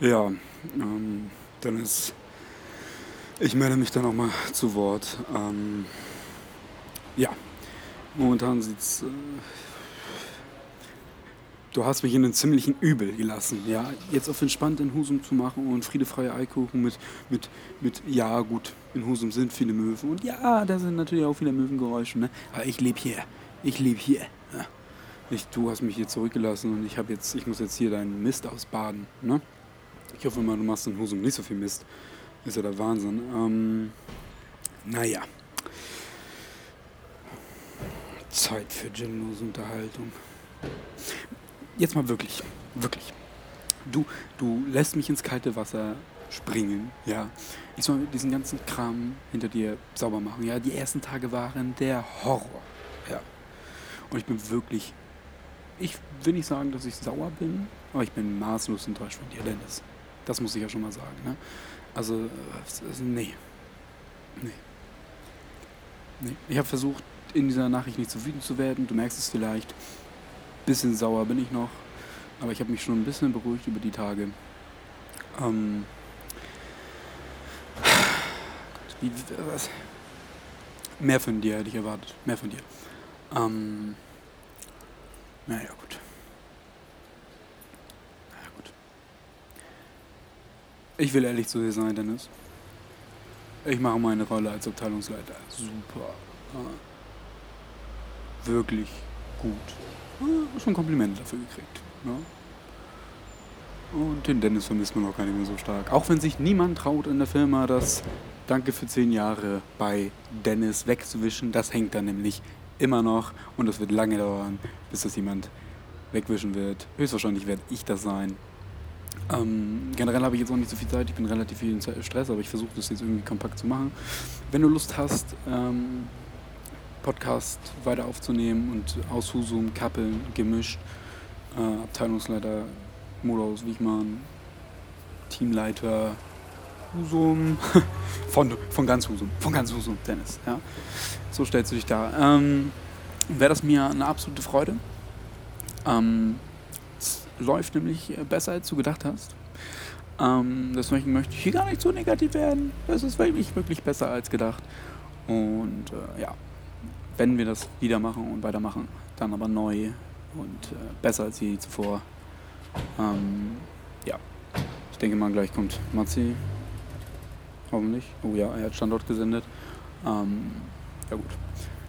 Ja, ähm, dann ist. Ich melde mich dann auch mal zu Wort. Ähm, ja, momentan sieht's. Äh, du hast mich in einen ziemlichen Übel gelassen. Ja, jetzt auf entspannt in Husum zu machen und friedefreie Eikuchen mit, mit, mit, ja, gut, in Husum sind viele Möwen und ja, da sind natürlich auch viele Möwengeräusche, ne? Aber ich lebe hier. Ich lebe hier. Ja. Ich, du hast mich hier zurückgelassen und ich habe jetzt, ich muss jetzt hier deinen Mist ausbaden, ne? Ich hoffe mal, du machst in Husum nicht so viel Mist. Ist ja der Wahnsinn. Ähm, naja. Zeit für sinnlose Unterhaltung. Jetzt mal wirklich, wirklich. Du, du lässt mich ins kalte Wasser springen, ja. Ich soll diesen ganzen Kram hinter dir sauber machen, ja. Die ersten Tage waren der Horror, ja. Und ich bin wirklich, ich will nicht sagen, dass ich sauer bin, aber ich bin maßlos enttäuscht von dir, Dennis. Das muss ich ja schon mal sagen, ne? Also, äh, nee. Nee. Nee. Ich habe versucht, in dieser Nachricht nicht zu wütend zu werden. Du merkst es vielleicht. Bisschen sauer bin ich noch. Aber ich habe mich schon ein bisschen beruhigt über die Tage. Ähm. Wie, was? Mehr von dir hätte ich erwartet. Mehr von dir. Ähm. Naja, gut. Naja, gut. Ich will ehrlich zu dir sein, Dennis. Ich mache meine Rolle als Abteilungsleiter super. Äh, wirklich gut. Äh, schon Komplimente dafür gekriegt. Ja. Und den Dennis vermisst man auch gar nicht mehr so stark. Auch wenn sich niemand traut in der Firma, das Danke für zehn Jahre bei Dennis wegzuwischen. Das hängt dann nämlich immer noch und das wird lange dauern, bis das jemand wegwischen wird. Höchstwahrscheinlich werde ich das sein. Ähm, generell habe ich jetzt auch nicht so viel Zeit, ich bin relativ viel in Stress, aber ich versuche das jetzt irgendwie kompakt zu machen. Wenn du Lust hast, ähm, Podcast weiter aufzunehmen und aus Husum, Kappeln, gemischt, äh, Abteilungsleiter Modus Wichmann, Teamleiter Husum, von, von ganz Husum, von ganz Husum, Dennis, ja. So stellst du dich da. Ähm, Wäre das mir eine absolute Freude. Ähm, es läuft nämlich besser, als du gedacht hast. Ähm, deswegen möchte ich hier gar nicht so negativ werden. Es ist wirklich, wirklich besser als gedacht. Und äh, ja, wenn wir das wieder machen und weitermachen, dann aber neu und äh, besser als je zuvor. Ähm, ja, ich denke mal, gleich kommt Matzi. Hoffentlich. Oh ja, er hat Standort gesendet. Ähm, ja gut.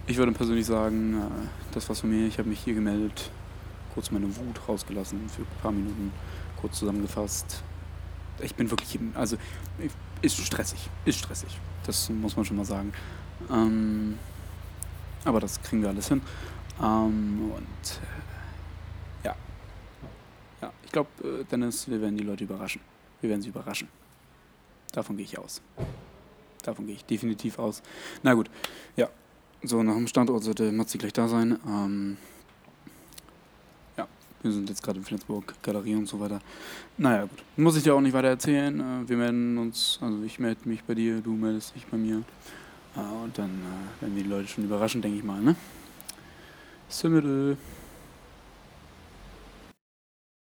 Ich würde persönlich sagen, äh, das war's von mir. Ich habe mich hier gemeldet, kurz meine Wut rausgelassen für ein paar Minuten, kurz zusammengefasst. Ich bin wirklich, also ist stressig, ist stressig. Das muss man schon mal sagen. Ähm, aber das kriegen wir alles hin. Ähm, und äh, ja. Ja, ich glaube, äh, Dennis, wir werden die Leute überraschen. Wir werden sie überraschen. Davon gehe ich aus. Davon gehe ich definitiv aus. Na gut, ja. So, nach dem Standort sollte Matzi gleich da sein. Ähm, wir sind jetzt gerade in Flensburg, Galerie und so weiter. Naja, gut. Muss ich dir auch nicht weiter erzählen. Äh, wir melden uns, also ich melde mich bei dir, du meldest dich bei mir. Äh, und dann äh, werden wir die Leute schon überraschen, denke ich mal, ne? Simmel.